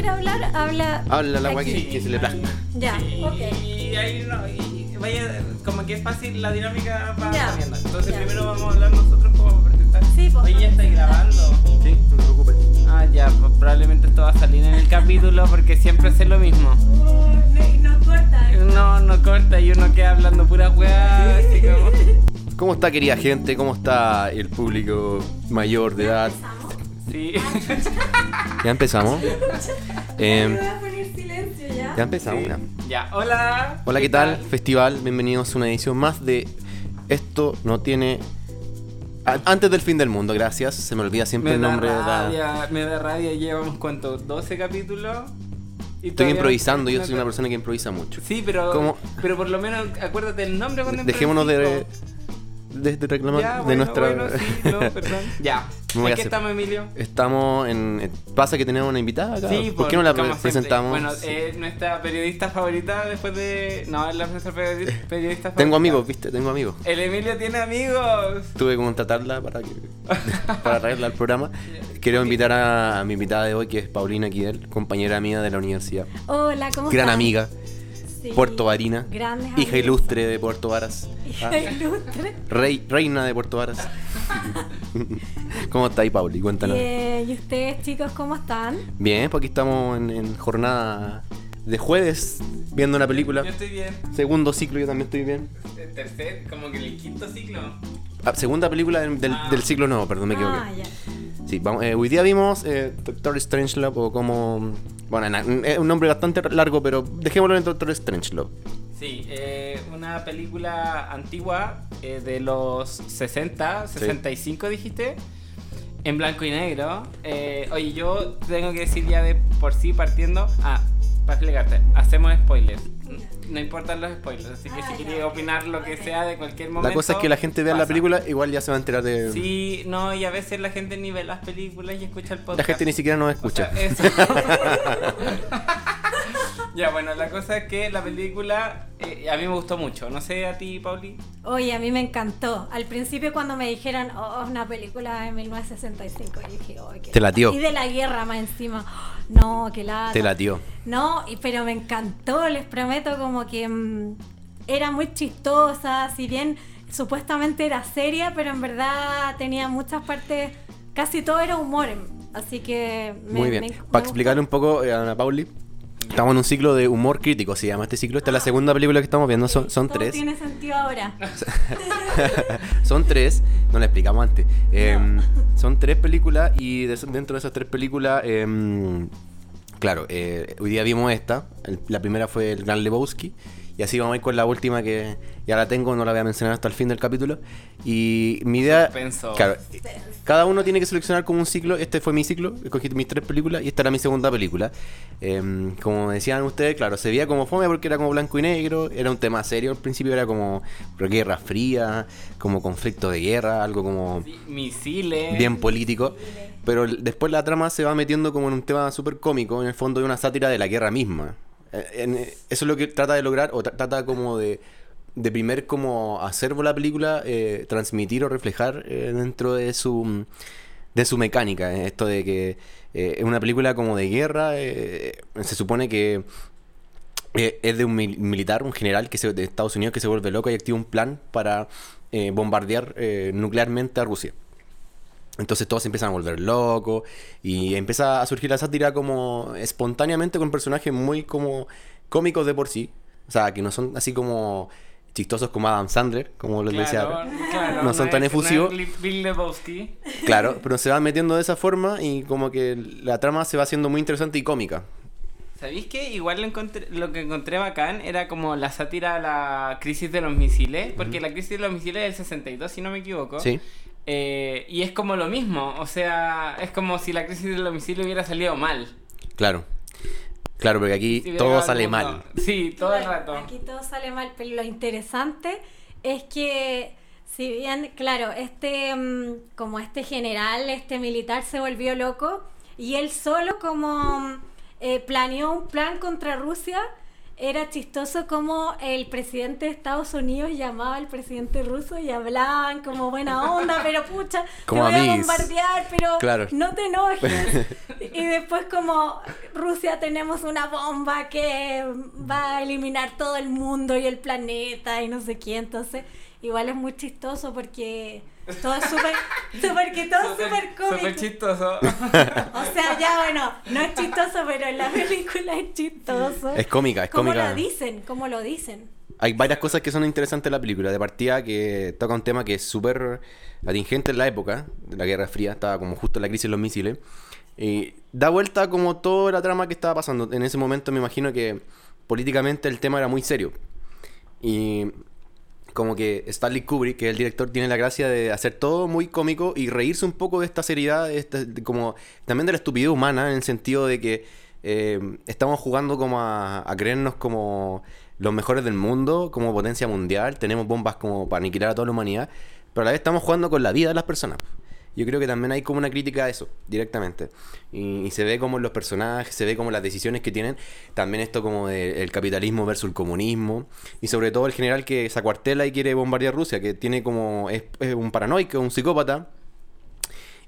quiere hablar, habla. Habla la agua que, que se le plazca. Ya, Y, ok. y ahí no, y vaya, como que es fácil la dinámica va Ya. cambiando. Entonces Ya. primero vamos a hablar nosotros como presentar. Sí, pues. Oye, ya estáis grabando. Sí, no te preocupes. Ah, ya, pues probablemente esto va a salir en el capítulo porque siempre sé lo mismo. no, no corta. No, no corta y uno queda hablando pura weá, así como... ¿Cómo está, querida gente? ¿Cómo está el público mayor de edad? Sí. Ya empezamos. Em, silencio ya. empezamos. ya. Ya, hola. Hola, ¿qué tal? Festival, bienvenidos a una edición más de Esto no tiene... Antes del fin del mundo, gracias. Se me olvida siempre Me el nombre de la... rabia, me da rabia, llevamos cuánto, 12 capítulos. Y Estoy improvisando, yo soy una persona que improvisa mucho. Sí, pero, ¿Cómo? pero por lo menos acuérdate el nombre cuando Dejémonos de. De, de reclamar Ya, de bueno, nuestra... bueno, sí, no, perdón. Ya. Me voy ¿En a qué hacer- estamos, Emilio? Estamos en... eh, Pasa que tenemos una invitada acá. Sí, ¿Por qué no la como pre- siempre. presentamos? Bueno, eh, nuestra periodista favorita después de. No, es la nuestra periodi- periodista favorita. Tengo amigos, viste, tengo amigos. El Emilio tiene amigos. Tuve que contratarla para, que, para traerla al programa. Quiero invitar a, a mi invitada de hoy, que es Paulina Kidel, compañera mía de la universidad. Hola, ¿cómo Gran están? amiga, Sí. Puerto Varina, Grandes hija amigos. ilustre de Puerto Varas, Hija ah, ilustre. rey, reina de Puerto Varas. ¿Cómo está ahí, Pauli? Cuéntanos. Bien, ¿y ustedes, chicos, cómo están? Bien, pues aquí estamos en, en jornada de jueves viendo una película. Yo estoy bien. Segundo ciclo, yo también estoy bien. El tercer, como que el quinto ciclo. Ah, segunda película del, del, Ah. del ciclo nuevo, perdón, me equivoqué. Ah, ya. Sí, vamos, eh, hoy día vimos eh, Doctor Strangelove o como... Bueno, es un nombre bastante largo, pero dejémoslo en Doctor Strangelove. Sí, eh, una película antigua eh, de los 60, 65 dijiste, en blanco y negro. Eh, oye, yo tengo que decir ya de por sí partiendo, ah, para explicarte, hacemos spoilers. No importan los spoilers, así que Ah, si ok. opinar lo que sea de cualquier momento. La cosa es que la gente vea la película, igual ya se va a enterar de... Sí, no, y a veces la gente ni ve las películas y escucha el podcast. La gente ni siquiera nos O escucha. sea, eso. ya, bueno, la cosa es que la película a mí me gustó mucho. No sé a ti, Pauli. Oye, a mí me encantó. Al principio cuando me dijeron, oh, es una película de 1965, yo dije, oh, qué Te latió. Y de la guerra más encima. No, que la... Te latió. No, pero me encantó, les prometo, como que mm, era muy chistosa, si bien supuestamente era seria, pero en verdad tenía muchas partes, casi todo era humor. Así que... me- Muy bien. me- me Para gustó. explicarle un poco eh, a Ana Pauli, estamos en un ciclo de humor crítico, se llama este ciclo. Esta es la segunda película que estamos viendo, son, son Todo tres. tiene sentido ahora. son tres, no la explicamos antes. Em, son tres películas y de- dentro de esas tres películas, em, claro, eh, hoy día vimos esta. El- la primera fue El Gran Lebowski. Y así vamos a ir con la última que ya la tengo, no la voy a mencionar hasta el fin del capítulo. Y mi idea... Claro, cada uno tiene que seleccionar como un ciclo. Este fue mi ciclo, escogí mis tres películas y esta era mi segunda película. Em, como decían ustedes, claro, se veía como fome porque era como blanco y negro, era un tema serio al principio, era como guerra fría, como conflicto de guerra, algo como misiles. bien político. Pero después la trama se va metiendo como en un tema súper cómico, en el fondo de una sátira de la guerra misma. Eh, en- eso es lo que trata de lograr, o tra- trata como de, de primer como acervo la película, eh, transmitir o reflejar eh, dentro de su, de su mecánica. Esto de que es una película como de guerra, se supone que es de un mil- militar, un general que se, de Estados Unidos que se vuelve loco y activa un plan para bombardear nuclearmente a Rusia. Entonces todos se empiezan a volver locos y empieza a surgir la sátira como espontáneamente con personajes muy como cómicos de por sí. O sea, que no son así como chistosos como Adam Sandler, como les decía. Claro, claro, No son tan efusivos. No es Bill Lebowski. Claro, pero se van metiendo de esa forma y como que la trama se va haciendo muy interesante y cómica. ¿Sabéis que igual lo, encontré- lo que encontré bacán era como la sátira a la crisis de los misiles? Porque la crisis de los misiles es del 62, si no me equivoco. Sí. Eh, y es como lo mismo, o sea, es como si la crisis de los misiles hubiera salido mal. Claro. Claro, porque aquí Si todo sale mundo. mal. Sí, todo el rato. Aquí todo sale mal, pero lo interesante es que, si bien, claro, este, mm, como este general, este militar se volvió loco y él solo como mm, eh, planeó un plan contra Rusia era chistoso como el presidente de Estados Unidos llamaba al presidente ruso y hablaban como buena onda, pero pucha, Como te voy a amiguis. bombardear, pero Claro. no te enojes. y después como Rusia tenemos una bomba que va a eliminar todo el mundo y el planeta y no sé qué, entonces igual es muy chistoso porque todo es súper, súper que todo es súper cómico. Súper chistoso. O sea, ya bueno, no es chistoso, pero en la película es chistoso. Es cómica, es ¿Cómo cómica. lo dicen? ¿Cómo lo dicen? Hay varias cosas que son interesantes en la película. De partida, que toca un tema que es súper atingente en la época de la Guerra Fría. Estaba como justo la crisis de los misiles. Y da vuelta como toda la trama que estaba pasando. En ese momento me imagino que políticamente el tema era muy serio. Y como que Stanley Kubrick, que es el director, tiene la gracia de hacer todo muy cómico y reírse un poco de esta seriedad, como también de la estupidez humana, en el sentido de que eh, estamos jugando como a, a creernos como los mejores del mundo, como potencia mundial, tenemos bombas como para aniquilar a toda la humanidad, pero a la vez estamos jugando con la vida de las personas. Yo creo que también hay como una crítica a eso, directamente. Y, y se ve como en los personajes, se ve como las decisiones que tienen. También esto como del capitalismo versus el comunismo. Y sobre todo el general que se acuartela y quiere bombardear Rusia, que tiene como... es, es un paranoico, un psicópata.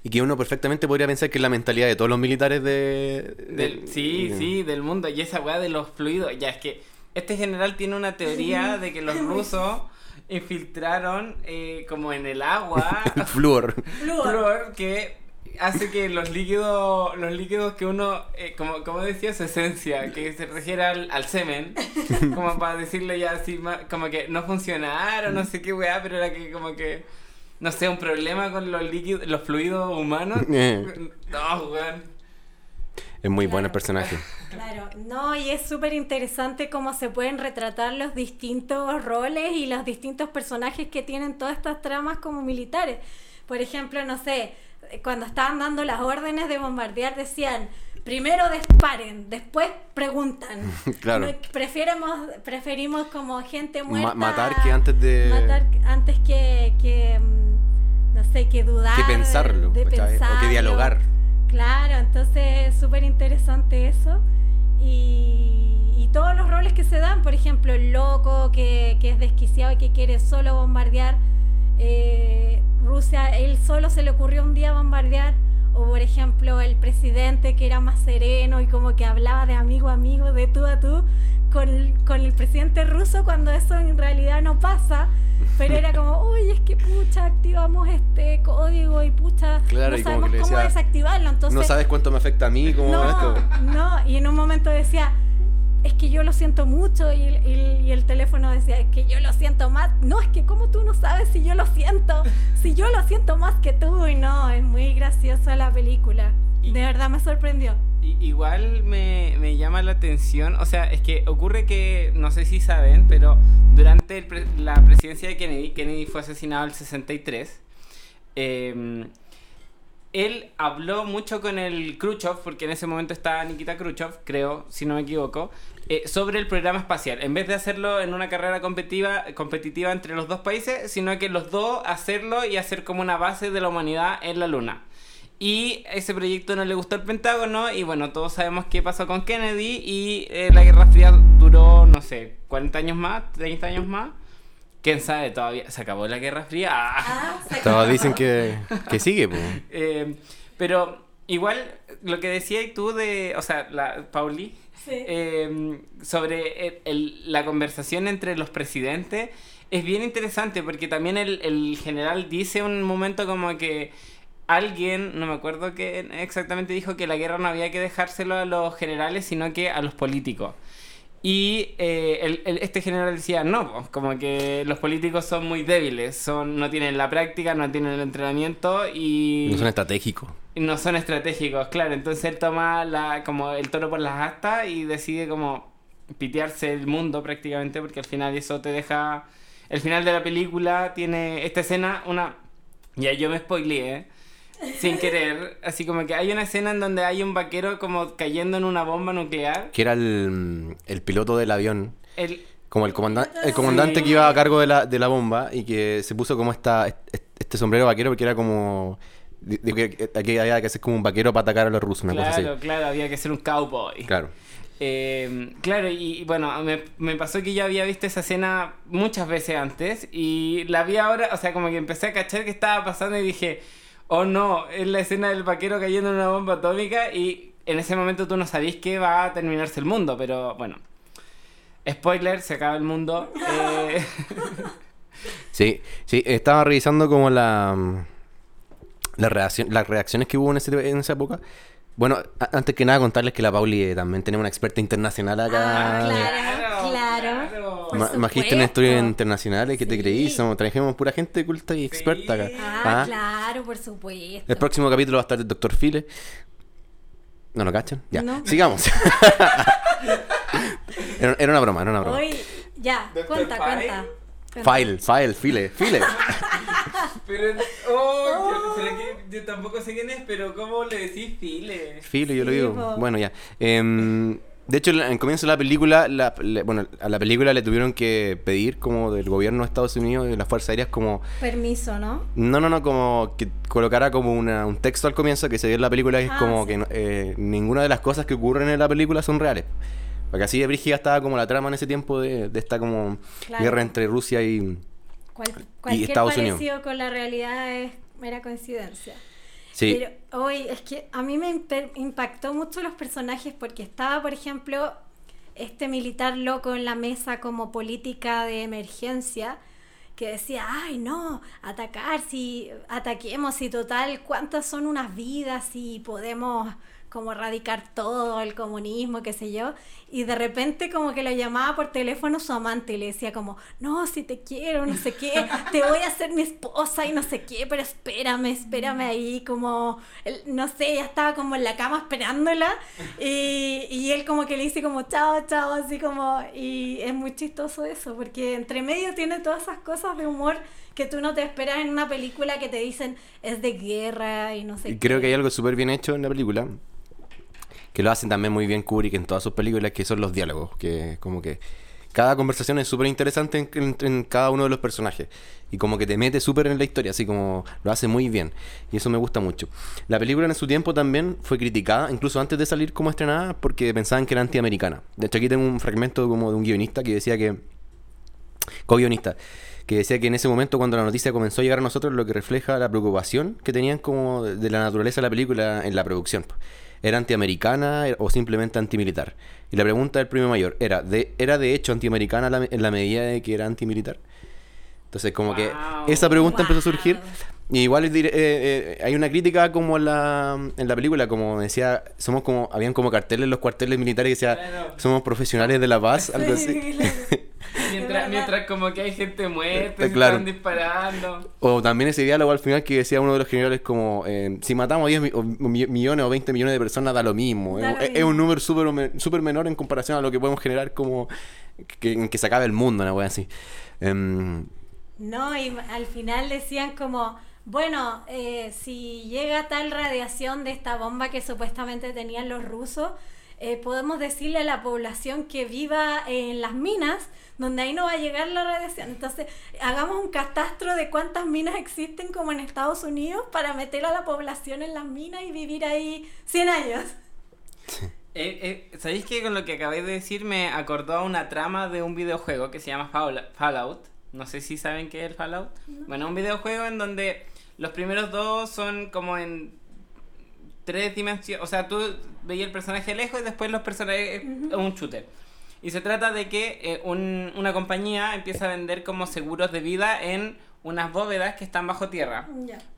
Y que uno perfectamente podría pensar que es la mentalidad de todos los militares de... Del- sí, de- sí, del mundo. Y esa weá de los fluidos. Ya es que este general tiene una teoría de que los rusos infiltraron eh, como en el agua El flúor. Flúor. flúor que hace que los líquidos los líquidos que uno eh, como, como decía su esencia que se refiere al, al semen como para decirle ya así ma- como que no funcionaron no sé qué weá pero era que como que no sé un problema con los líquidos los fluidos humanos Eh. no weón Es muy bueno el Claro. personaje. Claro, no, y es súper interesante cómo se pueden retratar los distintos roles y los distintos personajes que tienen todas estas tramas como militares. Por ejemplo, no sé, cuando estaban dando las órdenes de bombardear decían, primero disparen, después preguntan. Claro. Preferimos, preferimos como gente muerta. matar que antes de- Matar antes que, que, mm, no sé, que dudar. Que pensarlo. O que dialogar. Claro, entonces es súper interesante eso. Y, y todos los roles que se dan, por ejemplo, el loco que, que es desquiciado y que quiere solo bombardear eh, Rusia, él solo se le ocurrió un día bombardear. O por ejemplo, el presidente que era más sereno y como que hablaba de amigo a amigo, de tú a tú, con, con el presidente ruso cuando eso en realidad no pasa. Pero era como, uy, es que pucha, activamos este código y pucha, Claro, no sabemos cómo decía, desactivarlo. Entonces, no sabes cuánto me afecta a mí, como no, esto. no, y en un momento decía, es que yo lo siento mucho, y, el- y el- y el teléfono decía, es que yo lo siento más. No, es que como tú no sabes si yo lo siento, si yo lo siento más que tú, y no, es muy graciosa la película. De verdad me sorprendió. Igual me, me llama la atención, o sea, es que ocurre que, no sé si saben, pero durante pre- la presidencia de Kennedy, Kennedy fue asesinado en el 63, eh, él habló mucho con el Khrushchev, porque en ese momento estaba Nikita Khrushchev, creo, si no me equivoco, eh, sobre el programa espacial. En vez de hacerlo en una carrera competitiva, competitiva entre los dos países, sino que los dos hacerlo y hacer como una base de la humanidad en la Luna. Y ese proyecto no le gustó al Pentágono y bueno, todos sabemos qué pasó con Kennedy y eh, la Guerra Fría duró, no sé, 40 años más, 30 años más. ¿Quién sabe todavía? ¿Se acabó la Guerra Fría? Ah. Todos dicen que, que sigue, pues. Eh, pero igual lo que decías tú de, o sea, la Pauli, Sí. eh, sobre el- el- la conversación entre los presidentes es bien interesante porque también el, el general dice un momento como que alguien, no me acuerdo que exactamente dijo que la guerra no había que dejárselo a los generales sino que a los políticos. Y eh, el- el- este general decía, no, como que los políticos son muy débiles, son, no tienen la práctica, no tienen el entrenamiento y No son estratégicos. no son estratégicos, claro. Entonces él toma la, como el toro por las astas y decide como pitearse el mundo prácticamente porque al final eso te deja... El final de la película tiene esta escena, una... Ya yo me spoileé, sin querer. Así como que hay una escena en donde hay un vaquero como cayendo en una bomba nuclear. Que era el, el piloto del avión. El, Como el, comanda- el comandante Sí. que iba a cargo de la, de la bomba y que se puso como esta, este, sombrero vaquero porque era como... de que- Aquí había que hacer como un vaquero para atacar a los rusos, una cosa claro, así. claro, había que ser un cowboy. Claro. Eh, claro, y bueno, me, me, pasó que yo había visto esa escena muchas veces antes y la vi ahora, o sea, como que empecé a cachar que estaba pasando y dije, oh no, es la escena del vaquero cayendo en una bomba atómica y en ese momento tú no sabís que va a terminarse el mundo, pero bueno. Spoiler, se acaba el mundo. Eh... Sí, sí, estaba revisando como la, la reacción, las reacciones que hubo en, ese, en esa época. Bueno, antes que nada contarles que la Pauli eh, también tiene una experta internacional acá. Ah, claro, claro. Ma magíster en estudios internacionales, ¿qué te creí? Somos, trajimos pura gente culta y experta acá. Ah, ¿Ah? claro, por supuesto. El próximo capítulo va a estar el doctor File. ¿No lo cachan? Ya, sigamos. era, era, una broma, era una broma. Hoy, ya, cuenta, cuenta. File, file, file, file. pero, oh, yo, que yo tampoco sé quién es, pero ¿cómo le decís file? File, yo lo digo. Bueno, ya. Eh, de hecho, en comienzo de la película, la, le, bueno, a la película le tuvieron que pedir como del gobierno de Estados Unidos y de las Fuerzas Aéreas como... Permiso, ¿no? No, no, no, como que colocara como una, un texto al comienzo que se ve en la película que es como sí. que eh, ninguna de las cosas que ocurren en la película son reales. Porque así de brígida estaba como la trama en ese tiempo de, de esta como claro. guerra entre Rusia y, Cual, y Estados Unidos. con la realidad es mera coincidencia. Sí. Pero hoy es que a mí me impactó mucho los personajes porque estaba, por ejemplo, este militar loco en la mesa como política de emergencia que decía, ay no, atacar, si ataquemos, y total, cuántas son unas vidas y podemos como erradicar todo el comunismo, qué sé yo, y de repente como que lo llamaba por teléfono su amante y le decía como, no, si te quiero, no sé qué, te voy a hacer mi esposa y no sé qué, pero espérame, espérame ahí, como, no sé, ya estaba como en la cama esperándola y, y él como que le dice como, chao, chao, así como, y es muy chistoso eso, porque entre medio tiene todas esas cosas de humor que tú no te esperas en una película que te dicen es de guerra y no sé y qué. Creo que hay algo súper bien hecho en la película, que lo hacen también muy bien Kubrick en todas sus películas, que son los diálogos, que como que cada conversación es súper interesante en, cada uno de los personajes y como que te mete súper en la historia, así como lo hace muy bien y eso me gusta mucho. La película en su tiempo también fue criticada, incluso antes de salir como estrenada, porque pensaban que era antiamericana. De hecho aquí tengo un fragmento como de un guionista que decía que, co-guionista, que decía que en ese momento cuando la noticia comenzó a llegar a nosotros lo que refleja la preocupación que tenían como de la naturaleza de la película en la producción. ¿Era antiamericana o simplemente antimilitar? Y la pregunta del premio mayor era, ¿de, ¿era de hecho antiamericana la, en la medida de que era antimilitar? Entonces como wow. que esa pregunta wow. empezó a surgir. Y igual eh, eh, hay una crítica como en la, en la película, como decía, somos como, habían como carteles en los cuarteles militares que decía, somos profesionales de la paz, algo Sí, así. Mientras, mientras como que hay gente muerta, se Claro. están disparando. O también ese diálogo al final que decía uno de los generales como, eh, si matamos 10 mi- o mi- millones o 20 millones de personas da lo mismo. Da es, lo es mismo. un número súper súper menor en comparación a lo que podemos generar como que, que se acabe el mundo, una wea así. Em, No, y al final decían como, bueno, eh, si llega tal radiación de esta bomba que supuestamente tenían los rusos, eh, podemos decirle a la población que viva en las minas, donde ahí no va a llegar la radiación. Entonces, hagamos un catastro de cuántas minas existen como en Estados Unidos para meter a la población en las minas y vivir ahí 100 años. Eh, eh, ¿Sabéis que con lo que acabáis de decir me acordó a una trama de un videojuego que se llama Fall- Fallout? No sé si saben qué es el Fallout. Bueno, un videojuego en donde los primeros dos son como en tres dimensiones. O sea, tú veías el personaje lejos y después los personajes. Ujú. un shooter. Y se trata de que eh, un- una compañía empieza a vender como seguros de vida en unas bóvedas que están bajo tierra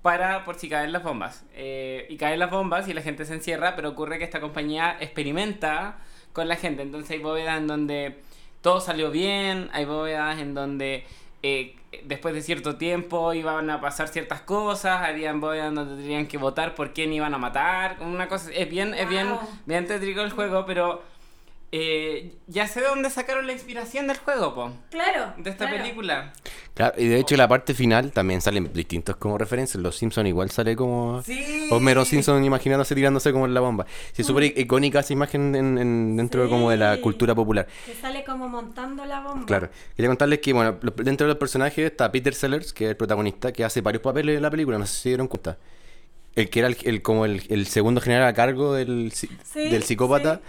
para por si caen las bombas. Eh, y caen las bombas y la gente se encierra, pero ocurre que esta compañía experimenta con la gente. Entonces hay bóvedas en donde todo salió bien, hay bóvedas en donde eh, después de cierto tiempo iban a pasar ciertas cosas, habían bóvedas en donde tenían que votar por quién iban a matar, una cosa, es bien, es bien, bien tétrico el juego, pero eh, ya sé de dónde sacaron la inspiración del juego, po, Claro. de esta claro. película. claro, y de hecho la parte final también salen distintos como referencias. Los Simpsons igual sale como... Sí. Homero Simpson imaginándose tirándose como en la bomba. Sí, es súper icónica esa imagen en, en- dentro Sí. como de la cultura popular. Que sale como montando la bomba. Claro. Quería contarles que, bueno, dentro de los personajes está Peter Sellers, que es el protagonista, que hace varios papeles en la película, no sé si se dieron cuenta. El que era el, el- como el, el segundo general a cargo del, Sí, del psicópata.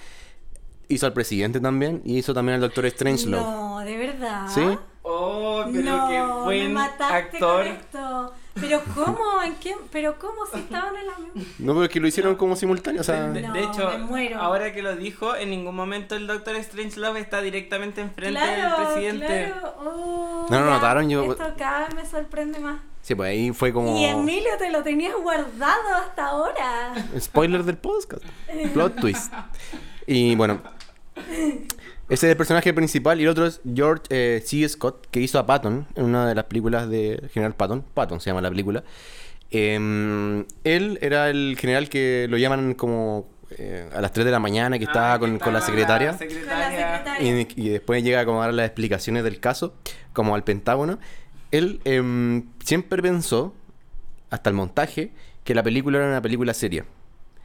Hizo al presidente también y hizo también al Doctor Strangelove. No, de verdad. ¿Sí? Oh, pero no, qué me buen mataste actor. con esto. Pero cómo, ¿en qué? Pero cómo si estaban en la misma. No, pero es que lo hicieron como simultáneo, o sea... De, No, de hecho, me muero. ahora que lo dijo, en ningún momento el Doctor Strangelove está directamente enfrente Claro, del presidente. claro. Oh, No, no, notaron, yo- Esto cada vez me sorprende más. Sí, pues ahí fue como... Y Emilio te lo tenías guardado hasta ahora. Spoiler del podcast. Plot twist. Y bueno, ese es el personaje principal y el otro es George eh, C. Scott, que hizo a Patton en una de las películas de General Patton. Patton se llama la película. Em, él era el general que lo llaman como eh, a las 3 de la mañana, que estaba Ah, que con, con la estaba secretaria. Con la secretaria. secretaria. Y, y después llega como a dar las explicaciones del caso, como al Pentágono. Él em, siempre pensó, hasta el montaje, que la película era una película seria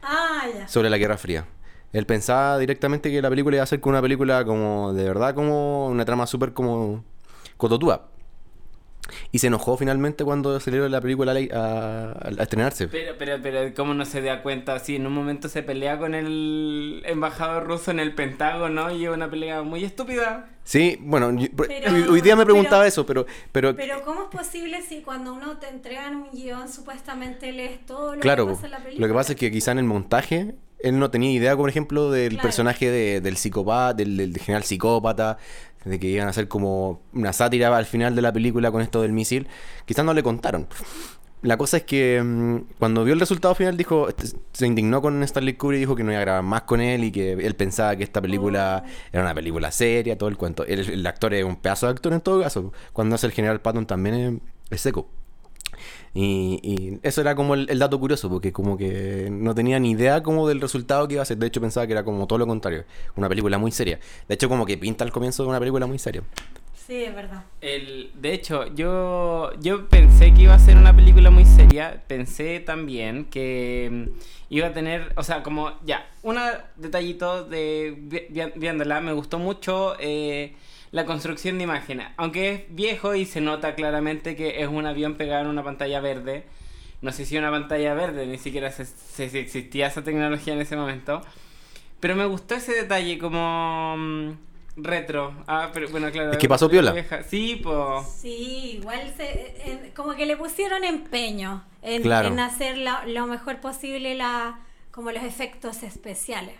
Ah, ya. sobre la Guerra Fría. Él pensaba directamente que la película iba a ser como una película como, de verdad, como una trama súper como cototúa. Y se enojó finalmente cuando salió la película a, a- a estrenarse. Pero, pero, pero, ¿cómo no se da cuenta? Si en un momento se pelea con el embajador ruso en el Pentágono y es una pelea muy estúpida. Sí, bueno, yo- Pero- hoy, hoy día me preguntaba pero- eso, pero, pero, Pero ¿cómo es posible si cuando uno te entregan un guion supuestamente lees todo lo claro, que pasa en la película? lo que pasa es que quizá en el montaje él no tenía idea, por ejemplo, del Claro. personaje de- del psicópata, del, del general psicópata, de que iban a hacer como una sátira al final de la película con esto del misil. Quizás no le contaron. La cosa es que mm, cuando vio el resultado final dijo, este- se indignó con Stanley Kubrick y dijo que no iba a grabar más con él y que él pensaba que esta película era una película seria, todo el cuento. El, el actor es un pedazo de actor en todo caso. Cuando hace el general Patton también es, es seco. Y, y eso era como el, el dato curioso, porque como que no tenía ni idea como del resultado que iba a ser. De hecho pensaba que era como todo lo contrario, una película muy seria. De hecho como que pinta al comienzo de una película muy seria. Sí, es verdad. El, de hecho, yo, yo pensé que iba a ser una película muy seria. Pensé también que mm, iba a tener, o sea, como ya, un detallito de vi- vi- viéndola, me gustó mucho eh, la construcción de imagen. Aunque es viejo y se nota claramente que es un avión pegado en una pantalla verde. No sé si una pantalla verde, ni siquiera si existía esa tecnología en ese momento. Pero me gustó ese detalle como mm, retro. Ah, pero bueno, claro. Es que pasó piola. vieja. Sí, pues. Sí, igual se, en- como que le pusieron empeño en, Claro. en hacer la- lo mejor posible la, como los efectos especiales.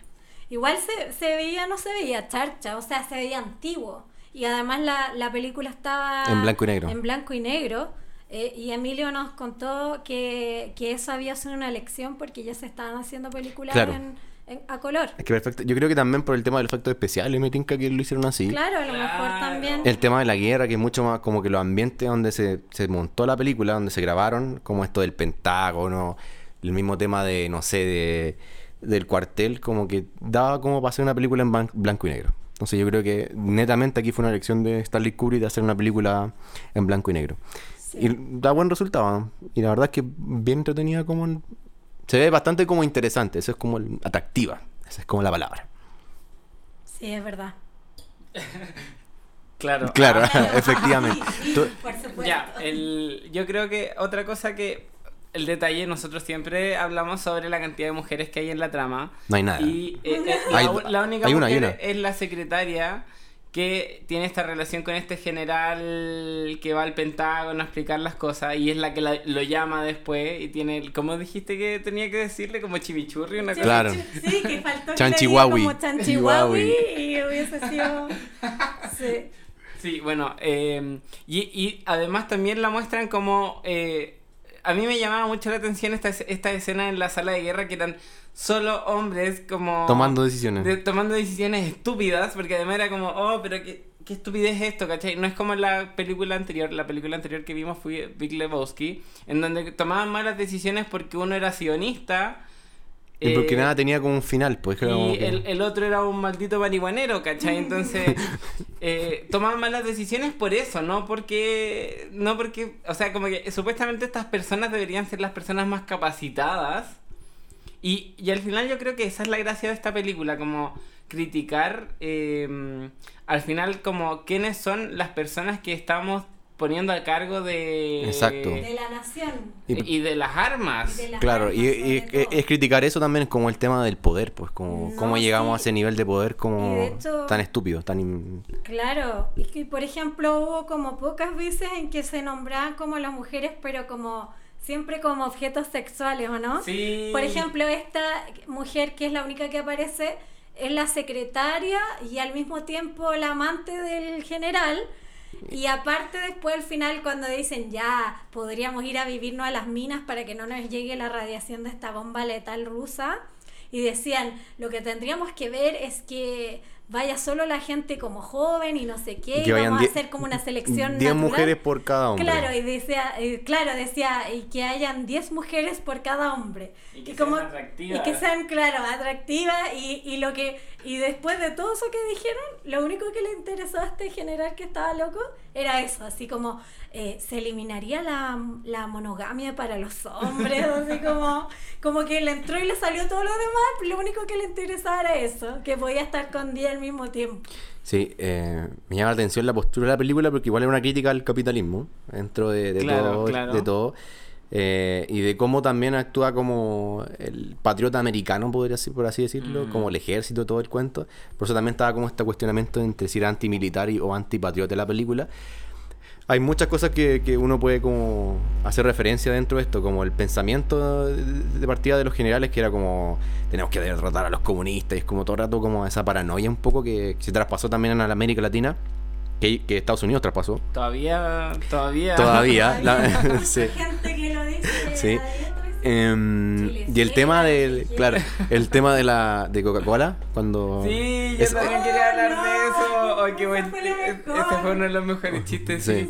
Igual se, se veía, no se veía charcha, o sea, se veía antiguo. Y además la, la película estaba En blanco y negro. En blanco y negro. eh, y Emilio nos contó que, que eso había sido una lección porque ya se estaban haciendo películas Claro. en- en- a color. Es que perfecto. Yo creo que también por el tema del efecto especial me tinca que lo hicieron así. Claro, a lo mejor también. El tema de la guerra, que es mucho más como que los ambientes donde se, se montó la película, donde se grabaron, como esto del Pentágono, el mismo tema de, no sé, de, del cuartel, como que daba como para hacer una película en blanco y negro. Entonces yo creo que netamente aquí fue una elección de Stanley Kubrick de hacer una película en blanco y negro. Y da buen resultado. Y la verdad es que bien entretenida como... en- Se ve bastante como interesante, eso es como el- atractiva, esa es como la palabra. Sí, es verdad. Claro. Claro, Ah, efectivamente. Tú- Por supuesto. Ya, el, yo creo que otra cosa que. El detalle, nosotros siempre hablamos sobre la cantidad de mujeres que hay en la trama. No hay nada. Y eh, eh, Hay- la, la única hay una, hay mujer una. es la secretaria que tiene esta relación con este general que va al Pentágono a explicar las cosas y es la que la- lo llama después y tiene, el- ¿cómo dijiste que tenía que decirle? Como chivichurri, una cosa. Claro. Sí, que faltó Chanchihuahui. como chanchihuahui y hubiese sido... Sí. Sí, bueno, eh, y, y además también la muestran como... eh, a mí me llamaba mucho la atención esta, esta escena en la sala de guerra que eran solo hombres como... Tomando decisiones. de- tomando decisiones estúpidas, porque además era como, oh, pero qué, qué estupidez es esto, ¿cachai? No es como en la película anterior, la película anterior que vimos fue Big Lebowski, en donde tomaban malas decisiones porque uno era sionista. Y porque eh, nada tenía como un final, pues. que como y que- el, el otro era un maldito marihuanero, ¿cachai? Entonces, eh, tomaban malas decisiones por eso, no porque. No porque. O sea, como que supuestamente estas personas deberían ser las personas más capacitadas. Y, y al final yo creo que esa es la gracia de esta película, como criticar eh, al final como quiénes son las personas que estamos poniendo al cargo de... Exacto. De la nación. Y, de las armas. claro, y, es criticar eso también como el tema del poder, pues como cómo llegamos a ese nivel de poder como tan estúpido, tan... Claro, y que por ejemplo hubo como pocas veces en que se nombraban como las mujeres, pero como siempre como objetos sexuales, ¿o no? Sí. Por ejemplo, esta mujer que es la única que aparece es la secretaria y al mismo tiempo la amante del general. Y aparte después al final cuando dicen ya podríamos ir a vivirnos a las minas para que no nos llegue la radiación de esta bomba letal rusa y decían lo que tendríamos que ver es que vaya solo la gente como joven y no sé qué, y, vamos a hacer como una selección 10 mujeres por cada hombre. Claro, y decía, claro, decía, y que hayan 10 mujeres por cada hombre. Y que sean atractivas. Y que sean, claro, atractivas y, y lo que y después de todo eso que dijeron, lo único que le interesó a este general que estaba loco era eso, así como eh, se eliminaría la, la, monogamia para los hombres, así como, como que le entró y le salió todo lo demás, lo único que le interesaba era eso, que podía estar con 10 al mismo tiempo. Sí, eh, me llama la atención la postura de la película porque igual es una crítica al capitalismo dentro de, todo, de todo. Eh, y de cómo también actúa como el patriota americano, podría ser, por así decirlo, mm. como el ejército, todo el cuento. Por eso también estaba como este cuestionamiento entre si era antimilitar o antipatriota la película. Hay muchas cosas que, que, uno puede como hacer referencia dentro de esto, como el pensamiento de partida de los generales, que era como tenemos que derrotar a los comunistas, y es como todo el rato como esa paranoia un poco que, que se traspasó también en la América Latina que, Estados Unidos traspasó. Todavía, todavía. Todavía. sí. gente que lo dice. Sí. Em, y el tema del, claro, el tema de la de Coca-Cola cuando Sí, yo también quería hablar de eso. Oh, qué buen, ese fue uno de los mejores chistes, sí.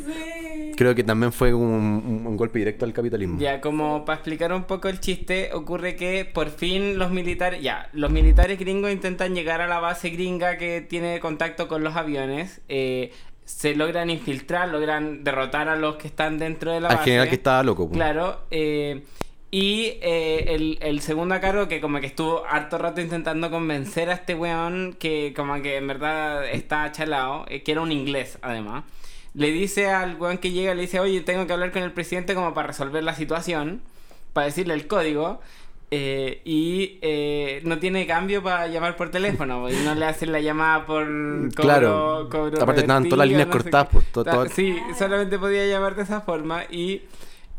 Creo que también fue un, un, golpe directo al capitalismo. Ya, como para explicar un poco el chiste, ocurre que por fin los militares, ya, los militares gringos intentan llegar a la base gringa que tiene contacto con los aviones. Eh, se logran infiltrar, logran derrotar a los que están dentro de la base. Al general que estaba loco. Pues. Claro. Eh, y eh, el, el, segundo a cargo que como que estuvo harto rato intentando convencer a este weón que como que en verdad está chalado, que era un inglés además le dice al weón que llega, le dice, oye, tengo que hablar con el presidente como para resolver la situación, para decirle el código. Eh, y eh, no tiene cambio para llamar por teléfono y no le hacen la llamada por cobro, claro aparte estaban todas las líneas cortadas pues, sí solamente podía llamar de esa forma y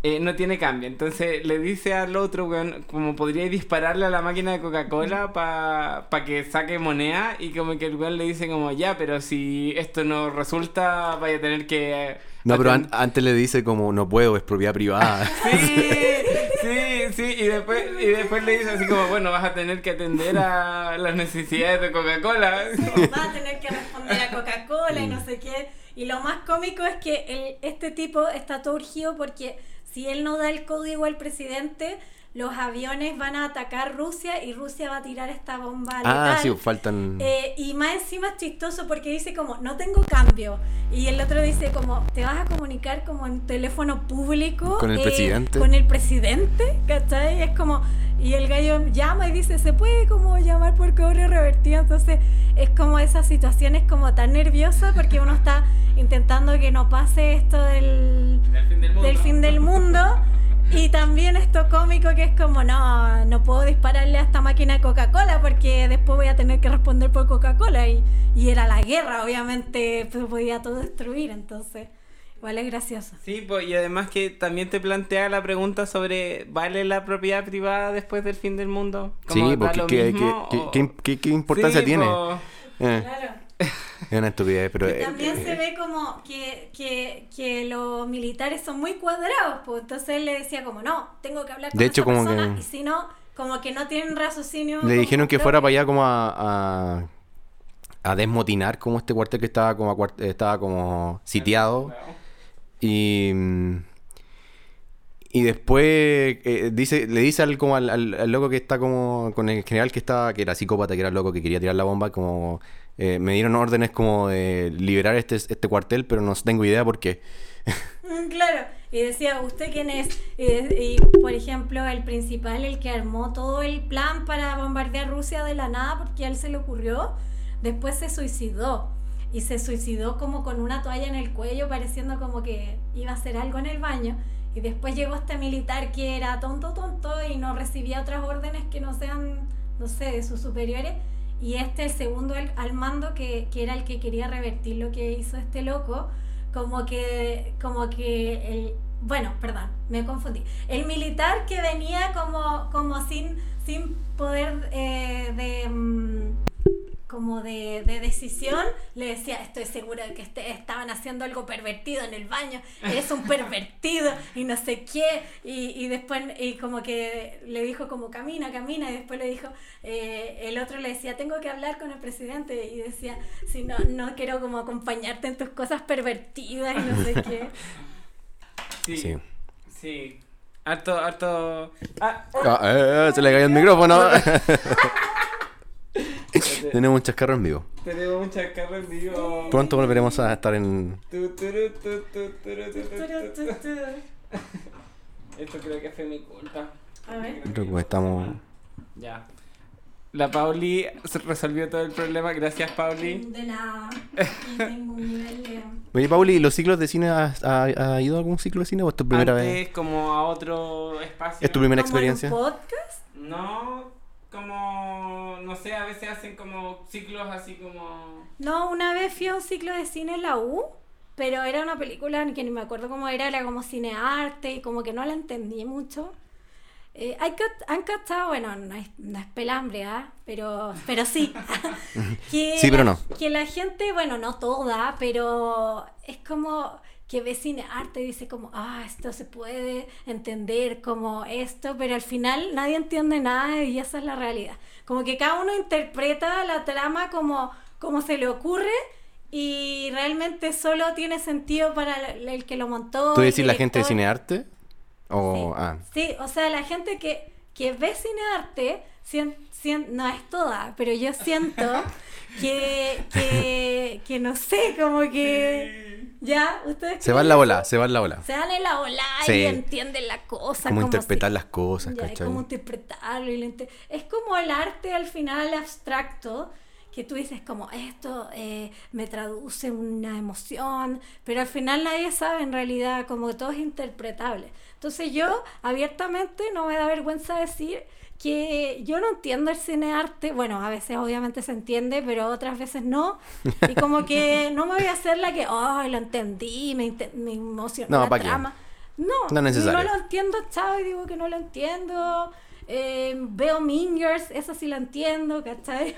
eh, no tiene cambio. Entonces le dice al otro, weón, como podría dispararle a la máquina de Coca-Cola para que saque moneda y como que el weón le dice como, ya, pero si esto no resulta, vaya a tener que... no, pero antes le dice como, no puedo, es propiedad privada. sí, sí, sí, y después, y después le dice así como, bueno, vas a tener que atender a las necesidades de Coca-Cola. vas a tener que responder a Coca-Cola y no sé qué. Y lo más cómico es que el, este tipo está todo urgido porque si él no da el código al presidente, los aviones van a atacar Rusia y Rusia va a tirar esta bomba Ah, sí, faltan... Eh, y más encima es chistoso porque dice como, no tengo cambio. Y el otro dice como, te vas a comunicar como en teléfono público. Con el eh, presidente. Con el presidente, ¿cachai? Es como, y el gallo llama y dice, se puede como llamar por cobre revertido. Entonces es como esa situación es como tan nerviosa porque uno está intentando que no pase esto del, del fin del mundo. Y también esto cómico que es como, no, no puedo dispararle a esta máquina de Coca-Cola porque después voy a tener que responder por Coca-Cola. Y, y, era la guerra, obviamente, pues podía todo destruir, entonces igual es gracioso. Sí, pues, y además que también te plantea la pregunta sobre, ¿vale la propiedad privada después del fin del mundo? sí, porque ¿qué, qué, importancia tiene? Eh. Claro. Es una estupidez, pero... también se ve como que, que, que, los militares son muy cuadrados, pues entonces él le decía como, no, tengo que hablar con de hecho, como persona, y si no, como que no tienen raciocinio. Le dijeron que fuera para allá como a, a, desmotinar como este cuartel que estaba como, estaba como sitiado. Y... Y después eh, dice, le dice al, como al, al, loco que está como con el general que estaba, que era psicópata, que era el loco que quería tirar la bomba, como eh, me dieron órdenes como de liberar este, este cuartel, pero no tengo idea por qué. Mm, claro, y decía, ¿usted quién es? Y, por ejemplo, el principal, el que armó todo el plan para bombardear Rusia de la nada porque a él se le ocurrió, después se suicidó. y se suicidó como con una toalla en el cuello, pareciendo como que iba a hacer algo en el baño. Y después llegó este militar que era tonto, tonto y no recibía otras órdenes que no sean, no sé, de sus superiores. Y este, el segundo al, al mando, que, que, era el que quería revertir lo que hizo este loco, como que, como que el, bueno, perdón, me confundí. El militar que venía como, como sin, sin poder eh, de... Como de, decisión, le decía, estoy segura de que este, estaban haciendo algo pervertido en el baño, eres un pervertido y no sé qué, y, después, y como que le dijo como camina, camina, y después le dijo, eh, el otro le decía, tengo que hablar con el presidente, y decía, si no, no quiero como acompañarte en tus cosas pervertidas y no sé qué. Sí. Sí. Harto, harto. Ah, ah eh, se le cayó el micrófono. Tenemos un chascarro en vivo. Tenemos un chascarro en vivo. Pronto volveremos a estar en. Esto creo que fue mi culpa. A ver. Creo que estamos. Ya. La Pauli resolvió todo el problema. Gracias, Pauli. De nada. tengo un nivel de... Oye, Pauli, ¿los ciclos de cine has, ha, ido a algún ciclo de cine o es tu primera Antes, vez? como a otro espacio. ¿Es tu primera experiencia? ¿Como podcast? No, como, no sé, a veces hacen como ciclos así como... No, una vez fui a un ciclo de cine en la U, pero era una película que ni me acuerdo cómo era, era como cinearte y como que no la entendí mucho. Eh, hay han cachado, bueno, no es, no es pelambre, ¿ah? pero, pero sí. que sí, pero no. Que la gente, bueno, no toda, pero es como que ve cine arte y dice como, ah, esto se puede entender como esto, pero al final nadie entiende nada y esa es la realidad. Como que cada uno interpreta la trama como, como se le ocurre y realmente solo tiene sentido para el, que lo montó. ¿Tú decís la gente de cine arte? Ah. sí. o sea, la gente que, que ve cinearte, no es toda, pero yo siento que, que, que no sé, como que ya, ustedes... Se va en la ola, se va en la ola. Se van en la ola y entienden la cosa. Cómo interpretar las cosas, ¿cachai? Cómo interpretarlo. Es como el arte al final abstracto que tú dices como esto eh, me traduce una emoción, pero al final nadie sabe en realidad, como todo es interpretable. Entonces yo abiertamente no me da vergüenza decir que yo no entiendo el cine arte, bueno, a veces obviamente se entiende, pero otras veces no, y como que no me voy a hacer la que, oh, lo entendí, me, me emocionó no, la trama. No, no, no lo entiendo, chao, y digo que no lo entiendo. Eh, veo Mingers, eso sí lo entiendo, ¿cachai?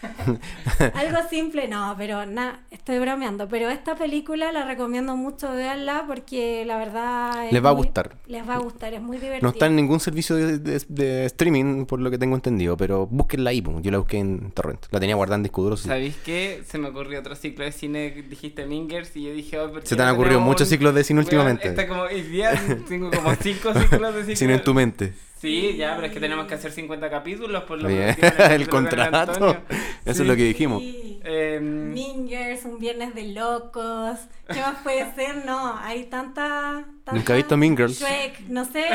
Algo simple, no, pero nada, estoy bromeando. Pero esta película la recomiendo mucho, veanla porque la verdad. Les va a gustar. Les va a gustar, es muy divertido. No está en ningún servicio de, streaming, por lo que tengo entendido, pero búsquenla ahí, yo la busqué en Torrent. La tenía guardada en disco duro. ¿Sabéis qué? Se me ocurrió otro ciclo de cine, dijiste Mingers, y yo dije, oh, Se te han ocurrido muchos ciclos de cine últimamente. Está como, tengo como cinco ciclos de cine. Cine en tu mente. Sí, ya, pero es que tenemos que hacer 50 capítulos por lo menos. el contrato. Eso es lo que dijimos. Em, Mingers, un viernes de locos. ¿Qué más puede ser? No, hay tanta. Nunca he visto Mingers. Shrek, no sé.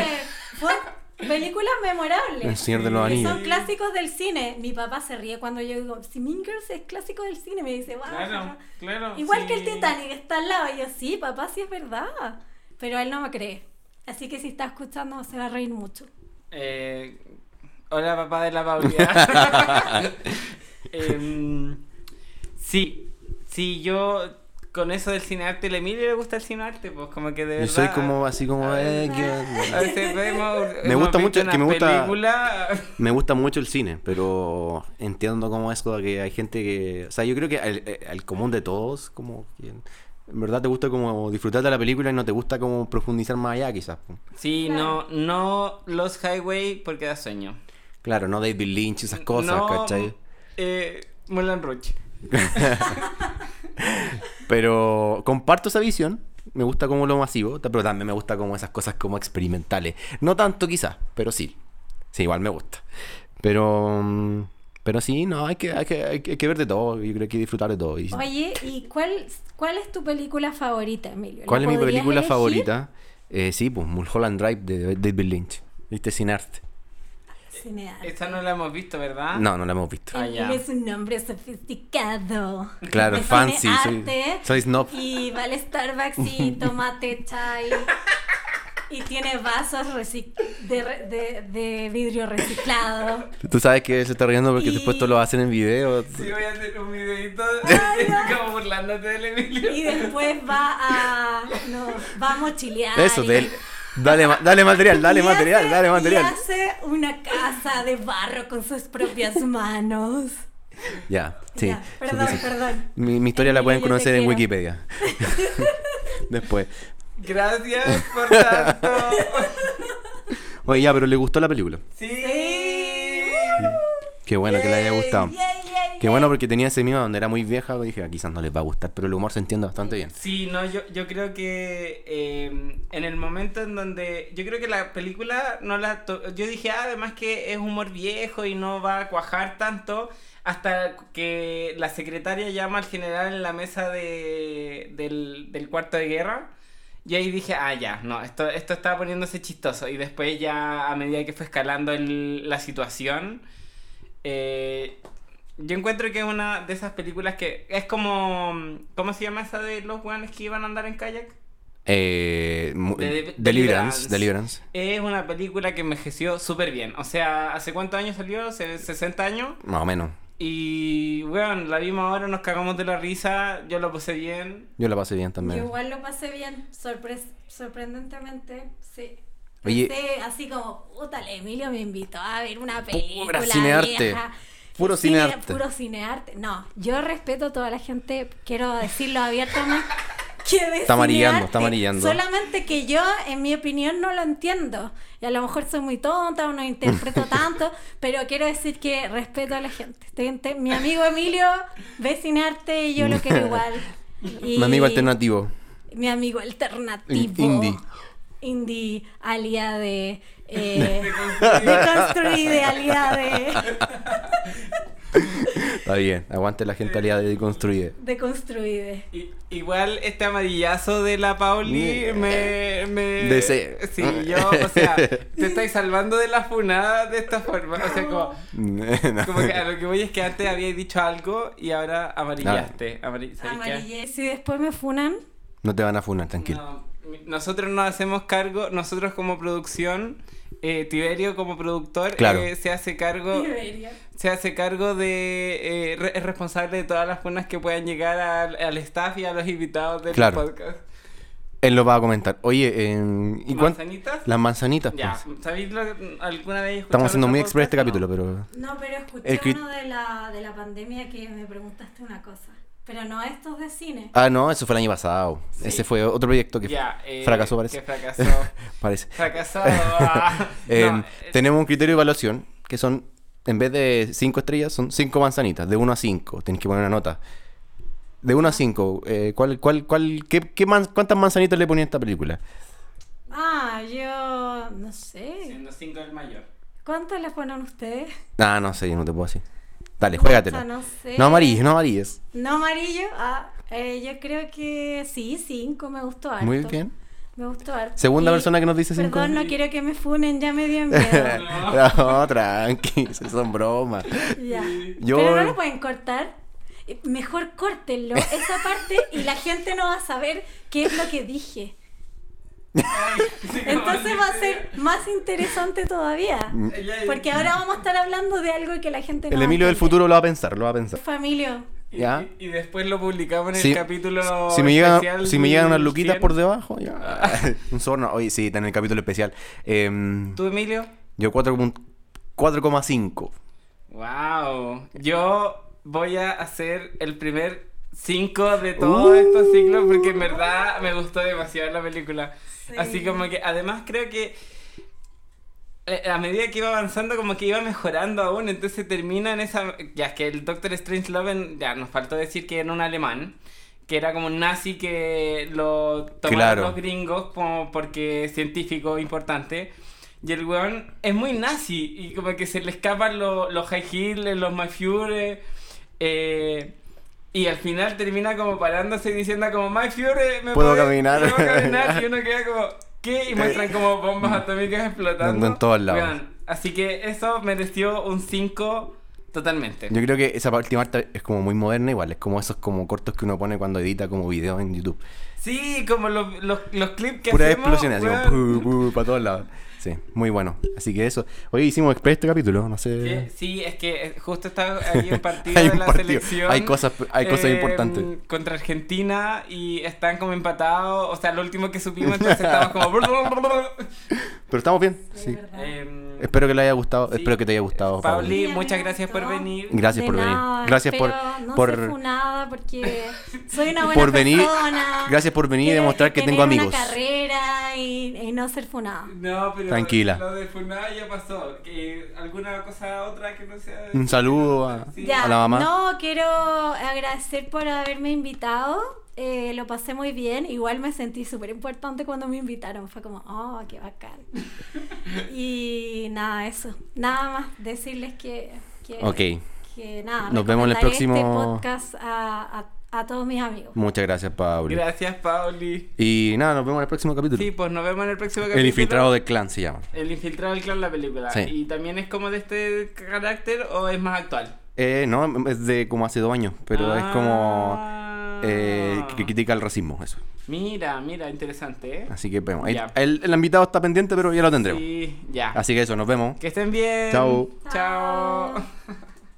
películas memorables. El Señor de los Anillos. Son clásicos del cine. Mi papá se ríe cuando yo digo, si Mingers es clásico del cine, me dice, wow. Claro, claro. Igual que el Titanic está al lado. Y yo, sí, papá, sí es verdad. Pero él no me cree. Así que si está escuchando, se va a reír mucho. Eh, hola, papá de la Paula. Em, sí, sí, yo con eso del cine arte, ¿le Emilio le gusta el cine arte? Pues como que de verdad. Yo soy como así como. Eh, a veces vemos, me gusta mucho, que me gusta. Me gusta mucho el cine, pero entiendo como eso que hay gente que. O sea, yo creo que el, común de todos, como quien en verdad te gusta como disfrutar de la película y no te gusta como profundizar más allá quizás. Sí, no, no los highway porque da sueño. Claro, no David Lynch, esas cosas, ¿cachai? Eh, Mulan Rouge. pero comparto esa visión. Me gusta como lo masivo, pero también me gusta como esas cosas como experimentales. No tanto quizás, pero sí. Sí, igual me gusta. Pero... Pero sí, no, hay que, hay que, hay que ver de todo. Yo creo que hay que disfrutar de todo. Oye, ¿y cuál, cuál es tu película favorita, Emilio? ¿Cuál es mi película favorita? Eh, sí, pues Mulholland Drive de David Lynch. ¿Viste? Sin arte. Esta no la hemos visto, ¿verdad? No, no la hemos visto. Ah, es un hombre sofisticado. Claro, fancy, soy, soy snob. Y va al Starbucks y toma techa y, tiene vasos reci- de, re- de, de vidrio reciclado. Tú sabes que se está riendo porque Y- después tú lo hacen en video. Sí, voy a hacer un videito Ay, no. como burlándote del Emilio. Y después va a. No, va a mochilear. Eso, y- de él. Dale, ma- dale material, dale y material, hace- dale Y material. hace una casa de barro con sus propias manos. Ya, sí. Ya, perdón, perdón. Mi, mi historia la pueden conocer en. Wikipedia. Después. Gracias por tanto. Oye, ya, pero le gustó la película. Sí. Qué bueno que le haya gustado. Qué bueno porque tenía ese miedo donde era muy vieja. Dije, "Ah, quizás no les va a gustar, pero el humor se entiende bastante bien. Sí, no, yo, yo creo que eh, en el momento en donde. Yo creo que la película no la. to- Yo dije, ah, además que es humor viejo y no va a cuajar tanto. Hasta que la secretaria llama al general en la mesa de, del, del cuarto de guerra. Y ahí dije, ah, ya, no, esto, esto estaba poniéndose chistoso. Y después ya, a medida que fue escalando el- la situación, eh, yo encuentro que es una de esas películas que es como... ¿Cómo se llama esa de los weones que iban a andar en kayak? Eh, De- Deliverance, Deliverance. Es una película que envejeció súper bien. O sea, ¿hace cuántos años salió? ¿Hace 60 años? Más o menos. Y, bueno, la vimos ahora, nos cagamos de la risa, yo lo puse bien. Yo la pasé bien Yo también. igual lo pasé bien, sorpres sorprendentemente, sí. Oye- Pensé así como, puta, Emilio me invitó a ver una película cinearte. vieja. Puro Cine- cinearte. Puro cinearte. No, yo respeto a toda la gente, quiero decirlo abiertamente. Que de Está amarillando, está amarillando. Solamente que yo, en mi opinión, no lo entiendo. Y a lo mejor soy muy tonta o no interpreto tanto, pero quiero decir que respeto a la gente. Mi amigo Emilio ve cinearte y yo lo quiero igual. Y- Un amigo alternativo. mi amigo alternativo. Indie. Indie, alia de. Eh, deconstruide, alia de. Está bien. Aguante la gente aliada de Deconstruide. Deconstruide. I- igual este amarillazo de la Pauli me... me... Deseo. Sí, yo, o sea, te estáis salvando de la funada de esta forma. O sea, como... Como que a lo que voy es que antes habíais dicho algo y ahora amarillaste. Amari- ¿sabes qué? Amarille. Si después me funan, No te van a funar, tranquilo. No, nosotros nos hacemos cargo, nosotros como producción, eh, Tiberio como productor, Claro. eh, se hace cargo, Tiberio. se hace cargo de, eh, re- es responsable de todas las funas que puedan llegar al, al staff y a los invitados del Claro. podcast. Él lo va a comentar. Oye, eh, ¿y cuán- ¿Manzanitas? Las manzanitas, Ya, pues. ¿sabéis lo, alguna vez Estamos haciendo muy express este capítulo, pero. No, pero escuché El uno de la, de la pandemia que me preguntaste una cosa. Pero no estos de cine. Ah, no, eso fue el año pasado. Sí. Ese fue otro proyecto que eh, fracasó, parece. Que fracasó. parece. fracasó. ah. Eh, No, eh, tenemos un criterio de evaluación que son, en vez de 5 estrellas, son 5 manzanitas, de 1 a 5. Tienes que poner una nota. De 1 a 5, eh, ¿cuál, cuál, cuál, qué, qué man- ¿cuántas manzanitas le ponía a esta película? Ah, yo. No sé. Siendo cinco el mayor. ¿Cuántas les ponen ustedes? Ah, no sé, yo no te puedo decir. Dale, juégatela. Pucha, no sé. No amarilles, no amarilles. No amarillo. Ah, eh, yo creo que sí, cinco. Me gustó harto. Muy bien. Me gustó harto. Segunda Y- persona que nos dice cinco. Perdón, no quiero que me funen, ya me dio miedo. no, tranqui, son bromas. ya. Yo- Pero no lo pueden cortar. Mejor córtenlo, esa parte, y la gente no va a saber qué es lo que dije. Entonces va a ser más interesante todavía. Porque ahora vamos a estar hablando de algo que la gente no El Emilio del futuro lo va a pensar, lo va a pensar. Familia. Y, Ya. y- y después lo publicamos en Sí. el capítulo. Si me, llegan, especial si me llegan unas luquitas 100. por debajo, ya. Un sorno. Oye, sí, está en el capítulo especial. Em, ¿Tú, Emilio? yo 4,5. 4,5. Wow. Yo voy a hacer el primer 5 de todos Uh. estos ciclos porque en verdad me gustó demasiado la película. Sí. Así como que, además creo que eh, a medida que iba avanzando como que iba mejorando aún, entonces termina en esa... Ya que el Doctor Strange Love, ya nos faltó decir que era un alemán, que era como un nazi que lo tomaron Claro. los gringos como porque es científico importante. Y el weón es muy nazi y como que se le escapan los, los high heels, los my Fury. eh, y al final termina como parándose y diciendo como My Fury, me Puedo puede- caminar". puedo caminar", y uno queda como ¿qué? Y muestran como bombas atómicas explotando. En todos lados. Así que eso mereció un 5 totalmente. Yo creo que esa última parte es como muy moderna igual, es como esos como cortos que uno pone cuando edita como videos en YouTube. Sí, como los, los, los clips que Puras hacemos. explosiones, así weón. como para todos lados. Sí, muy bueno. Así que eso. Hoy hicimos express este capítulo, no sé. Que- Sí, es que eh, justo está ahí un partido Hay de la partido. selección. Hay cosas- hay cosas eh, importantes. Contra Argentina y están como empatados. O sea, lo último que supimos, entonces estamos como. Pero estamos bien. Sí, Sí. Espero que le haya gustado. sí. Espero que te haya gustado. Pauli. Muchas gracias por venir. Gracias De por venir. Gracias por, no por, ser funada porque soy una buena por venir. persona. Gracias por venir y demostrar que tener tengo amigos. una carrera y, y no ser funada. No, pero Tranquila. lo de Funada ya pasó. Que alguna cosa otra que no sea. Un saludo a, Sí. A la mamá. no, quiero agradecer por haberme invitado. Eh, lo pasé muy bien. Igual me sentí súper importante cuando me invitaron. Fue como, oh, qué bacán. y nada, eso. Nada más decirles que. que Ok. que nada. Nos vemos en el recomendaré próximo- Este podcast a, a- a todos mis amigos. Muchas gracias, Pauli. Gracias, Pauli. Y nada, nos vemos en el próximo capítulo. Sí, pues nos vemos en el próximo capítulo. el infiltrado del clan se llama. El infiltrado del clan, la película. Sí. ¿Y también es como de este carácter o es más actual? Eh, no, es de como hace dos años, pero es como Ah. Eh, que critica el racismo, eso. Mira, mira, interesante, ¿eh? Así que vemos. El, el invitado está pendiente, pero ya lo tendremos. Sí, ya. Así que eso, nos vemos. Que estén bien. Chao. Chao.